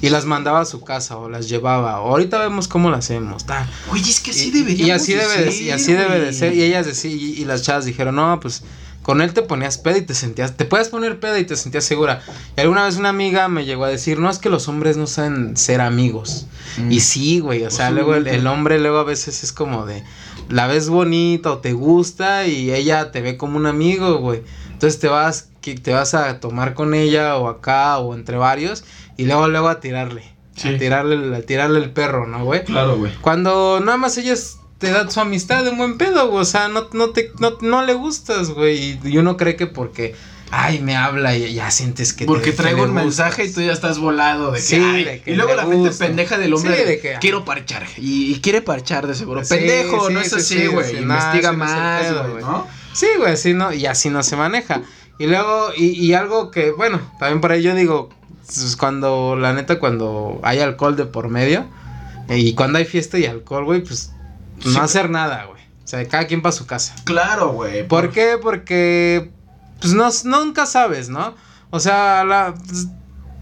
Y las mandaba a su casa o las llevaba. Ahorita vemos cómo lo hacemos, tal. Güey, es que así Y- debería Y así debe de, y así debe de ser. Y ellas decían, y, y las chavas dijeron, no, pues con él te ponías peda y te sentías, te puedes poner peda y te sentías segura. Y alguna vez una amiga me llegó a decir, no es que los hombres no saben ser amigos. Y sí, güey, o sea, luego el, el hombre luego a veces es como de, la ves bonita o te gusta y ella te ve como un amigo, güey. Entonces te vas, que te vas a tomar con ella o acá o entre varios y luego luego a tirarle. Sí. A tirarle, a tirarle el perro, ¿no, güey? Claro, güey. Cuando nada más ellas te dan su amistad de un buen pedo, güey. O sea, no, no te, no, no le gustas, güey. Y uno cree que porque, ay, me habla y ya sientes que Porque te- traigo un mensaje y tú ya estás volado de que. Sí, ay, de que y luego la gusta. pendeja del hombre. Sí, de, que- quiero parchar. Y, y quiere parchar de seguro. Sí, Pendejo, no es sí, así, sí, güey. Investiga más, güey. Sí, güey, así no, y así no se maneja. Y luego, y, y algo que, bueno, también por ahí yo digo, pues, cuando, la neta, cuando hay alcohol de por medio, eh, y cuando hay fiesta y alcohol, güey, pues no Sí. hacer nada, güey. O sea, cada quien para su casa. Claro, güey. ¿Por qué? Porque, pues no, nunca sabes, ¿no? O sea, la, pues,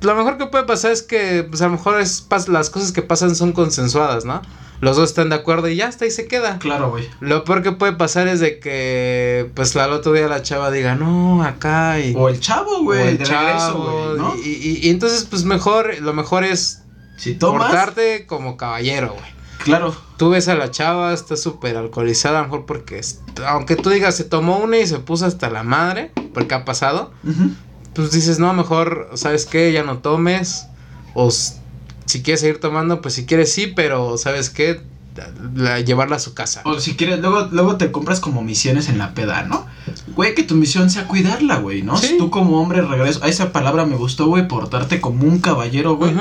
lo mejor que puede pasar es que, pues a lo mejor es, pas- las cosas que pasan son consensuadas, ¿no? Los dos están de acuerdo y ya está y se queda. Claro, güey. Lo peor que puede pasar es de que, pues, al otro día la chava diga, no, acá y... O el chavo, o güey. el De regreso, chavo, güey. ¿no? y, y- y entonces, pues, mejor, lo mejor es Si tomas. portarte como caballero, güey. Claro. Tú ves a la chava, está súper alcoholizada, a lo mejor porque, aunque tú digas, se tomó una y se puso hasta la madre, porque ha pasado, pues dices, no, mejor, ¿sabes qué? Ya no tomes, o si quieres seguir tomando, pues si quieres sí, pero ¿sabes qué? La- llevarla a su casa. O si quieres, luego, luego te compras como misiones en la peda, ¿no? Güey, que tu misión sea cuidarla, güey, ¿no? Sí. Si tú como hombre regreso, a esa palabra me gustó, güey, portarte como un caballero, güey.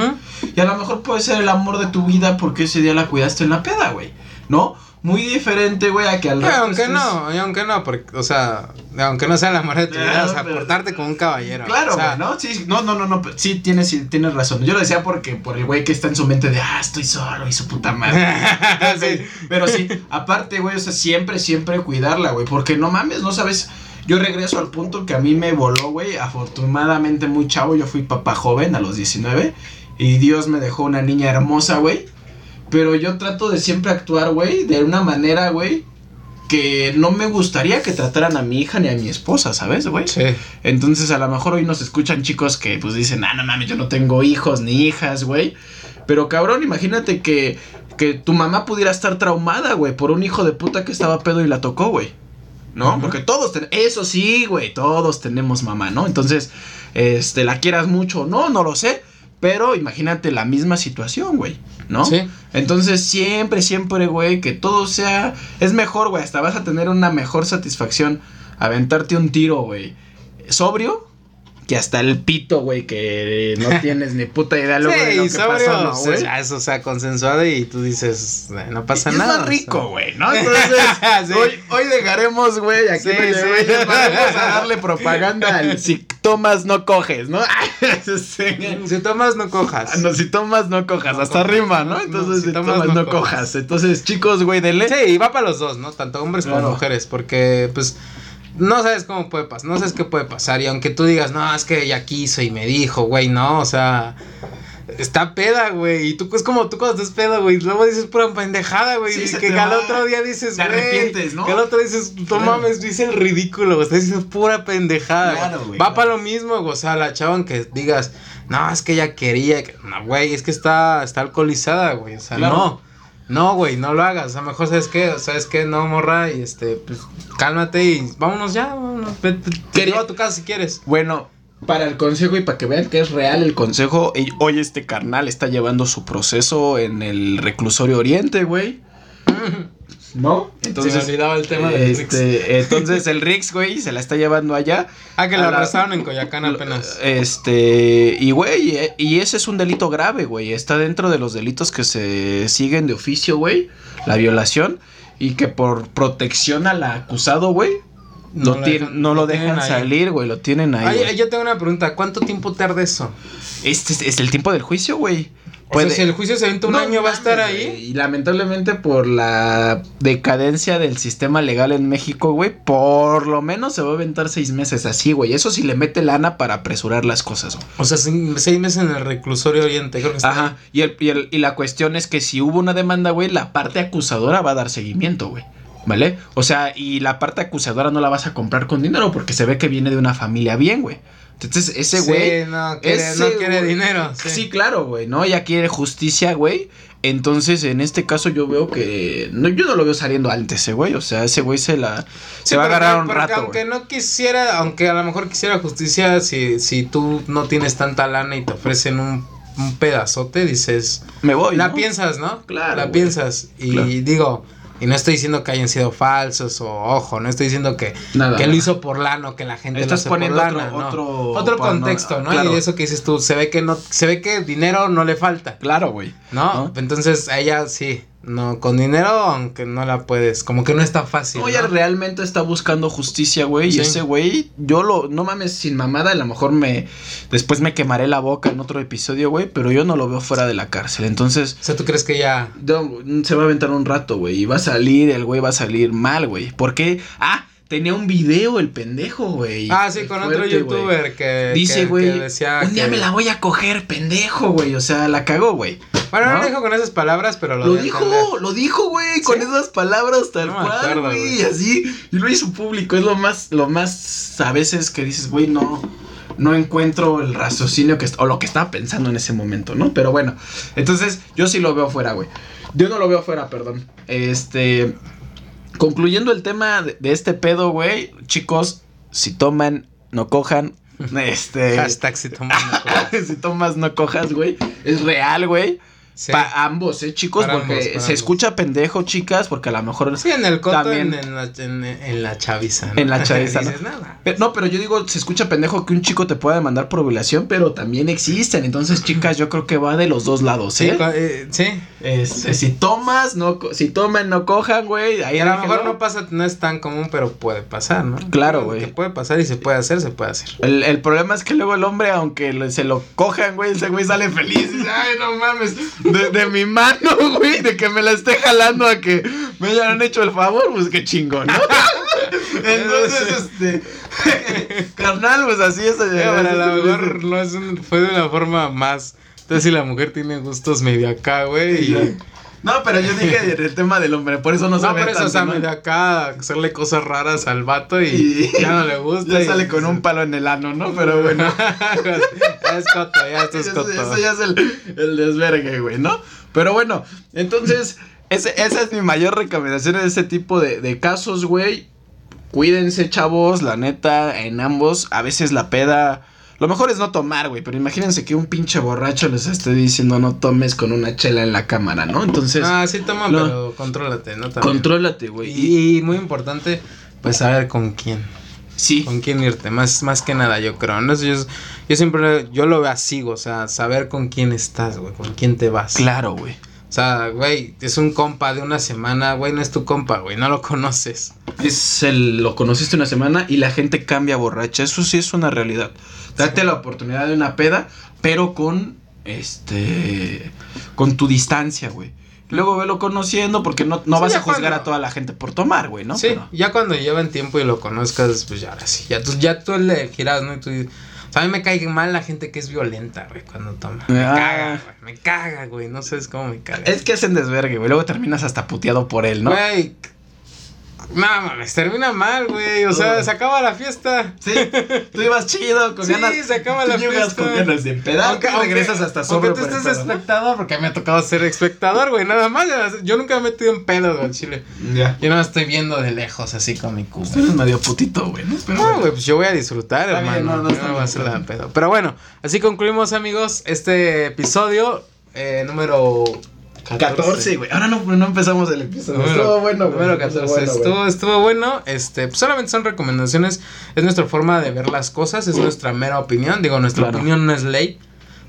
Y a lo mejor puede ser el amor de tu vida porque ese día la cuidaste en la peda, güey. ¿No? Muy diferente, güey, a que al Y rato aunque estés- no, y aunque no, porque, o sea, aunque no sea la amor de tu vida, o sea, Pero- portarte como un caballero. Claro, o sea, ¿no? Sí, no, no, no, no, sí tienes, sí tienes razón. Yo lo decía porque por el güey que está en su mente de, ah, estoy solo y su puta madre. Sí. Pero sí, aparte, güey, o sea, siempre, siempre cuidarla, güey, porque no mames, no sabes. Yo regreso al punto que a mí me voló, güey, afortunadamente muy chavo, yo fui papá joven a los 19 y Dios me dejó una niña hermosa, güey. Pero yo trato de siempre actuar, güey, de una manera, güey, que no me gustaría que trataran a mi hija ni a mi esposa, ¿sabes, güey? Sí. Entonces, a lo mejor hoy nos escuchan chicos que pues dicen, ah, no mames, yo no tengo hijos ni hijas, güey. Pero cabrón, imagínate que, que tu mamá pudiera estar traumada, güey, por un hijo de puta que estaba pedo y la tocó, güey. ¿No? Porque todos tenemos, eso sí, güey, todos tenemos mamá, ¿no? Entonces, este, la quieras mucho o no, no lo sé. Pero imagínate la misma situación, güey, ¿no? Sí. Entonces, siempre, siempre, güey, que todo sea. Es mejor, güey. Hasta vas a tener una mejor satisfacción aventarte un tiro, güey. Sobrio. Que hasta el pito, güey, que no tienes ni puta idea luego de lo que Sí, sobrio, pasó, ¿no, güey? sea, eso, o sea, consensuado y tú dices, "Eh, no pasa Y nada. Es más rico, güey, ¿no? Entonces, Sí. hoy, hoy dejaremos, güey, aquí Sí, no sí. vamos a darle propaganda al si tomas no coges, ¿no? Sí. Si tomas, no cojas. No, si tomas no cojas, No hasta cojas, rima, no, Entonces, si si tomas, tomas, no cojas. cojas. Entonces, chicos, güey, dele. Sí, y va para los dos, ¿no? Tanto hombres como mujeres, porque pues no sabes cómo puede pasar, no sabes qué puede pasar y aunque tú digas, no, es que ella quiso y me dijo, güey, no, o sea, está peda, güey. Y tú es como tú cuando estás peda, güey. Luego dices pura pendejada, güey. Sí, que, te al otro día dices, Te güey. arrepientes, ¿no? Que al otro día dices, no Claro. mames, dice el ridículo, güey. Estás diciendo pura pendejada. Claro, güey. Va claro. para lo mismo, güey. O sea, la chava que digas, no, es que ella quería. que-". No, güey, es que está, está alcoholizada, güey. O sea, no. No, güey, no lo hagas. A lo mejor, ¿sabes qué? ¿Sabes qué? No, morra. Y este, pues, cálmate y vámonos ya. Vámonos. Vete, te llevo a tu casa si quieres. Bueno, para el consejo y para que vean que es real el consejo, hoy este carnal está llevando su proceso en el reclusorio Oriente, güey. ¿No? Se me olvidaba el tema del Rix. este, entonces el Rix, güey, se la está llevando allá. Ah, que lo la- arrestaron en Coyacán apenas. Este, y güey, eh, y ese es un delito grave, güey. Está dentro de los delitos que se siguen de oficio, güey. La violación. Y que por protección al acusado, güey. No No, lo dejan- no lo salir, güey. Lo tienen ahí. Ay, yo tengo una pregunta. ¿Cuánto tiempo tarda eso? Este es, es el tiempo del juicio, güey. O sea, si el juicio se aventa un No año, ¿va a estar ahí? Y lamentablemente por la decadencia del sistema legal en México, güey, por lo menos se va a aventar seis meses así, güey. Eso sí le mete lana para apresurar las cosas, güey. O sea, se- seis meses en el reclusorio oriente, creo que está. Ajá. Y, el, y, el- y la cuestión es que si hubo una demanda, güey, la parte acusadora va a dar seguimiento, güey. ¿Vale? O sea, y la parte acusadora no la vas a comprar con dinero porque se ve que viene de una familia bien, güey. Entonces, ese güey. Sí, no quiere, ese no quiere dinero. Sí. Sí. claro, güey, ¿no? Ya quiere justicia, güey. Entonces, en este caso, yo veo que. No, yo no lo veo saliendo antes, ese güey. O sea, ese güey se la. Sí, se va a agarrar un rato, Aunque no quisiera, aunque a lo mejor quisiera justicia, si, si tú no tienes tanta lana y te ofrecen un, un pedazote, dices. Me voy. la ¿no? piensas, ¿no? Claro, La piensas. Y Claro. digo, y no estoy diciendo que hayan sido falsos o ojo, no estoy diciendo que, Nada. que lo hizo por lana o que la gente Estás lo poniendo por otro- lana. no. otro Otro contexto, ¿no? claro. Y eso que dices tú, se ve que no, se ve que dinero no le falta. Claro, güey. ¿No? ¿No? Entonces a ella sí. No, con dinero, aunque no la puedes. Como que no está fácil. No, ella ¿no? realmente está buscando justicia, güey. Sí. Y ese güey, yo lo, no mames, sin mamada, a lo mejor me, después me quemaré la boca en otro episodio, güey, pero yo no lo veo fuera de la cárcel. Entonces, O sea, ¿tú crees que ya no, se va a aventar un rato, güey, y va a salir, el güey va a salir mal, güey. ¿Por qué? Ah, tenía un video el pendejo, güey. Ah, sí, con otro fuerte, youtuber que Dice, güey, un día que- me la voy a coger, pendejo, güey. O sea, la cagó, güey. Bueno, no, lo dijo con esas palabras, pero lo, Lo dijo, entender. lo dijo, güey, con ¿Sí? esas palabras tal No cual, güey, así, y lo hizo público, es lo más, lo más a veces que dices, güey, no, no encuentro el raciocinio que, o lo que estaba pensando en ese momento, ¿no? Pero bueno, entonces, yo sí lo veo fuera, güey, yo no lo veo fuera, perdón, este, concluyendo el tema de, de este pedo, güey, chicos, si toman, no cojan, este, Hashtag si toman una coca. si tomas, no cojas, güey, es real, güey. Sí. Pa ambos, eh, chicos, Para porque ambos, para se ambos. escucha pendejo, chicas, porque a lo mejor. Sí, en el coto, También- en, en la, en, en la chaviza. ¿no? En la chaviza, ¿no? Dices, nada. Pe- No, pero yo digo, se escucha pendejo que un chico te pueda demandar por violación, pero también existen. Entonces, chicas, yo creo que va de los dos lados, ¿eh? eh, sí. Este, si tomas, no, si toman, no cojan, güey. Ahí a lo mejor no pasa, no es tan común, pero puede pasar, ¿no? Claro, güey. Que puede pasar y se puede hacer, se puede hacer. El, el problema es que luego el hombre, aunque se lo cojan, güey, ese güey sale feliz. y dice, Ay, no mames. De, de mi mano, güey, de que me la esté jalando a que me hayan hecho el favor, pues qué chingón, ¿no? Entonces, este. carnal, pues así es. Pero a lo mejor no es un- fue de una forma más. Entonces, si la mujer tiene gustos medio acá, güey. y- No, pero yo dije el tema del hombre, por eso no, No, se ve por eso, tanto, ¿no? medio acá, hacerle cosas raras al vato y, Y- ya no le gusta. Ya y- sale con un palo en el ano, ¿no? Pero bueno. ya es coto, ya esto es Eso, coto. eso ya es el, el desvergue, güey, ¿no? Pero bueno, entonces, ese- esa es mi mayor recomendación en ese tipo de, de casos, güey. Cuídense, chavos, la neta, en ambos, a veces la peda... Lo mejor es no tomar, güey, pero imagínense que un pinche borracho les esté diciendo no tomes con una chela en la cámara, ¿no? Entonces, Ah, sí, toma, pero contrólate, ¿no? También. contrólate, güey. Y, Y, muy importante, pues saber con quién. sí, Con quién irte, más, más que nada, yo creo. ¿no? Yo, yo siempre, yo lo veo así, o sea, saber con quién estás, güey, con quién te vas. claro, güey. O sea, güey, es un compa de una semana, güey, no es tu compa, güey, no lo conoces. Es el, lo conociste una semana y la gente cambia borracha. Eso sí es una realidad. Date Sí. la oportunidad de una peda, pero con este con tu distancia, güey. Luego velo conociendo porque no, no Sí, vas a juzgar cuando- a toda la gente por tomar, güey, ¿no? sí, Pero- ya cuando llevan tiempo y lo conozcas, pues ya ahora sí. Ya tú, ya tú le giras, ¿no? Y tú, O sea, a mí me cae mal la gente que es violenta, güey, cuando toma. Ah. Me caga, güey. Me caga, güey. No sabes cómo me caga. Es que hacen desvergue, güey. Luego terminas hasta puteado por él, ¿no? Güey. No mames, termina mal, güey. O sea, se acaba la fiesta. Sí, tú ibas chido, con Sí, ganas. se acaba tú la llegas fiesta. con ganas de y regresas hasta sobre. Aunque tú estés espectador, porque me ha tocado ser espectador, güey, nada más. Yo nunca me he metido en pedo, güey, chile. Ya. Yo no estoy viendo de lejos así con mi cuba. Tú eres medio putito, güey, ¿no? Güey, pues yo voy a disfrutar, Está bien, hermano. no, no, Yo está no voy a hacer bien. pedo. Pero bueno, así concluimos, amigos, este episodio eh, número 14, güey. Ahora no, no empezamos el episodio. Número, estuvo bueno, güey. número estuvo 14. bueno, güey. estuvo, estuvo bueno. Este, pues, solamente son recomendaciones. Es nuestra forma de ver las cosas. Es nuestra mera opinión. Digo, nuestra Claro. opinión no es ley.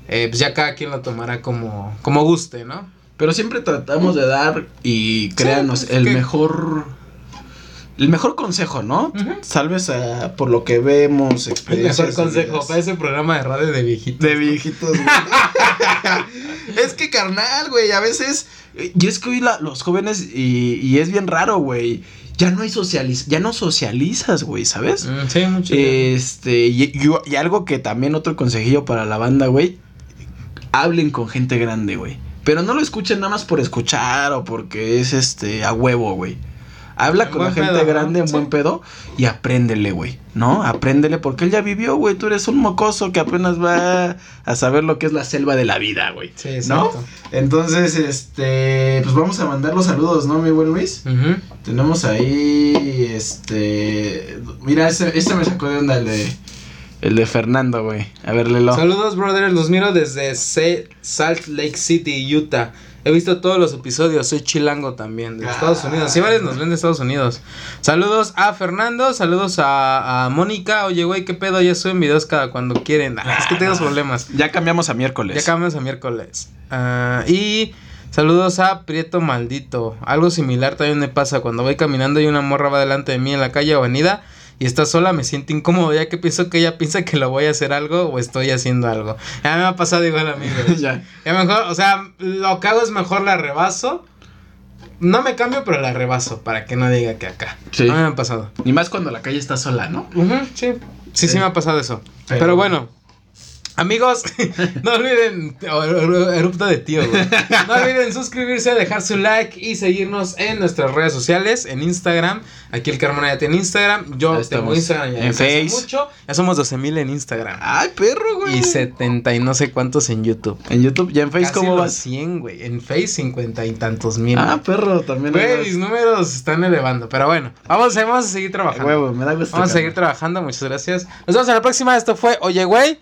Eh, pues ya cada quien lo tomará como, como guste, ¿no? Pero siempre tratamos de dar y créanos pues, el que- mejor el mejor consejo, ¿no? Ujú. Salves a, por lo que vemos, El experiencias. mejor consejo para ese programa de radio de viejitos. de viejitos. güey. es que carnal, güey, a veces y es que hoy la- los jóvenes y, y es bien raro, güey. Ya no hay socializ ya no socializas, güey, ¿sabes? Mm, sí, mucho. Este, y, y- y algo que también otro consejillo para la banda, güey. Hablen con gente grande, güey. Pero no lo escuchen nada más por escuchar o porque es este a huevo, güey. Habla En con la gente pedo, ¿no? grande en Sí. buen pedo y apréndele, güey. ¿No? Apréndele porque él ya vivió, güey. Tú eres un mocoso que apenas va a saber lo que es la selva de la vida, güey. sí, ¿No? exacto. Entonces, este, pues vamos a mandar los saludos, ¿no, mi buen Luis? Tenemos ahí, este, mira, ese, este me sacó de onda el de, el de Fernando, güey. A ver, léelo. Saludos, brothers. Los miro desde Se- Salt Lake City, Utah. He visto todos los episodios. Soy chilango también, de Ah. Estados Unidos. Sí, varios nos ven de Estados Unidos. Saludos a Fernando. Saludos a, a Mónica. Oye, güey, ¿qué pedo? Ya suben videos cada cuando quieren. Ah, es que tengo problemas. Ya cambiamos a miércoles. Ya cambiamos a miércoles. Ah, y saludos a Prieto Maldito. Algo similar también me pasa cuando voy caminando y una morra va delante de mí en la calle o avenida y está sola, me siento incómodo ya que pienso que ella piensa que lo voy a hacer algo o estoy haciendo algo. Ya me ha pasado igual a mí, güey. ya. Ya mejor, o sea, lo que hago es mejor la rebaso. No me cambio, pero la rebaso para que no diga que acá. Sí. No me ha pasado. Y más cuando la calle está sola, ¿no? Sí. sí, sí, me ha pasado eso. Pero- Pero, bueno, amigos, no olviden, o- erupto de tío, güey. No olviden suscribirse, dejar su like y seguirnos en nuestras redes sociales, en Instagram. Aquí el Carmona ya tiene Instagram. Ahí Yo estamos. tengo Instagram ya En Face. mucho. Ya somos 12 mil en Instagram. Ay, perro, güey. Y 70 y no sé cuántos en YouTube. En YouTube, ya en Face, Casi ¿cómo los vas? 100, güey. En Face 50 y tantos mil. Ah, perro, también. Güey, mis números se están elevando. Pero bueno, vamos, a- vamos a seguir trabajando. huevo, me da gusto. Vamos a seguir trabajando, muchas gracias. Nos vemos en la próxima. Esto fue Oye, güey.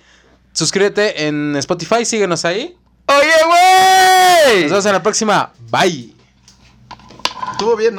Suscríbete en Spotify, síguenos ahí. Oye, güey. Nos vemos en la próxima. Bye. Estuvo bien, ¿no?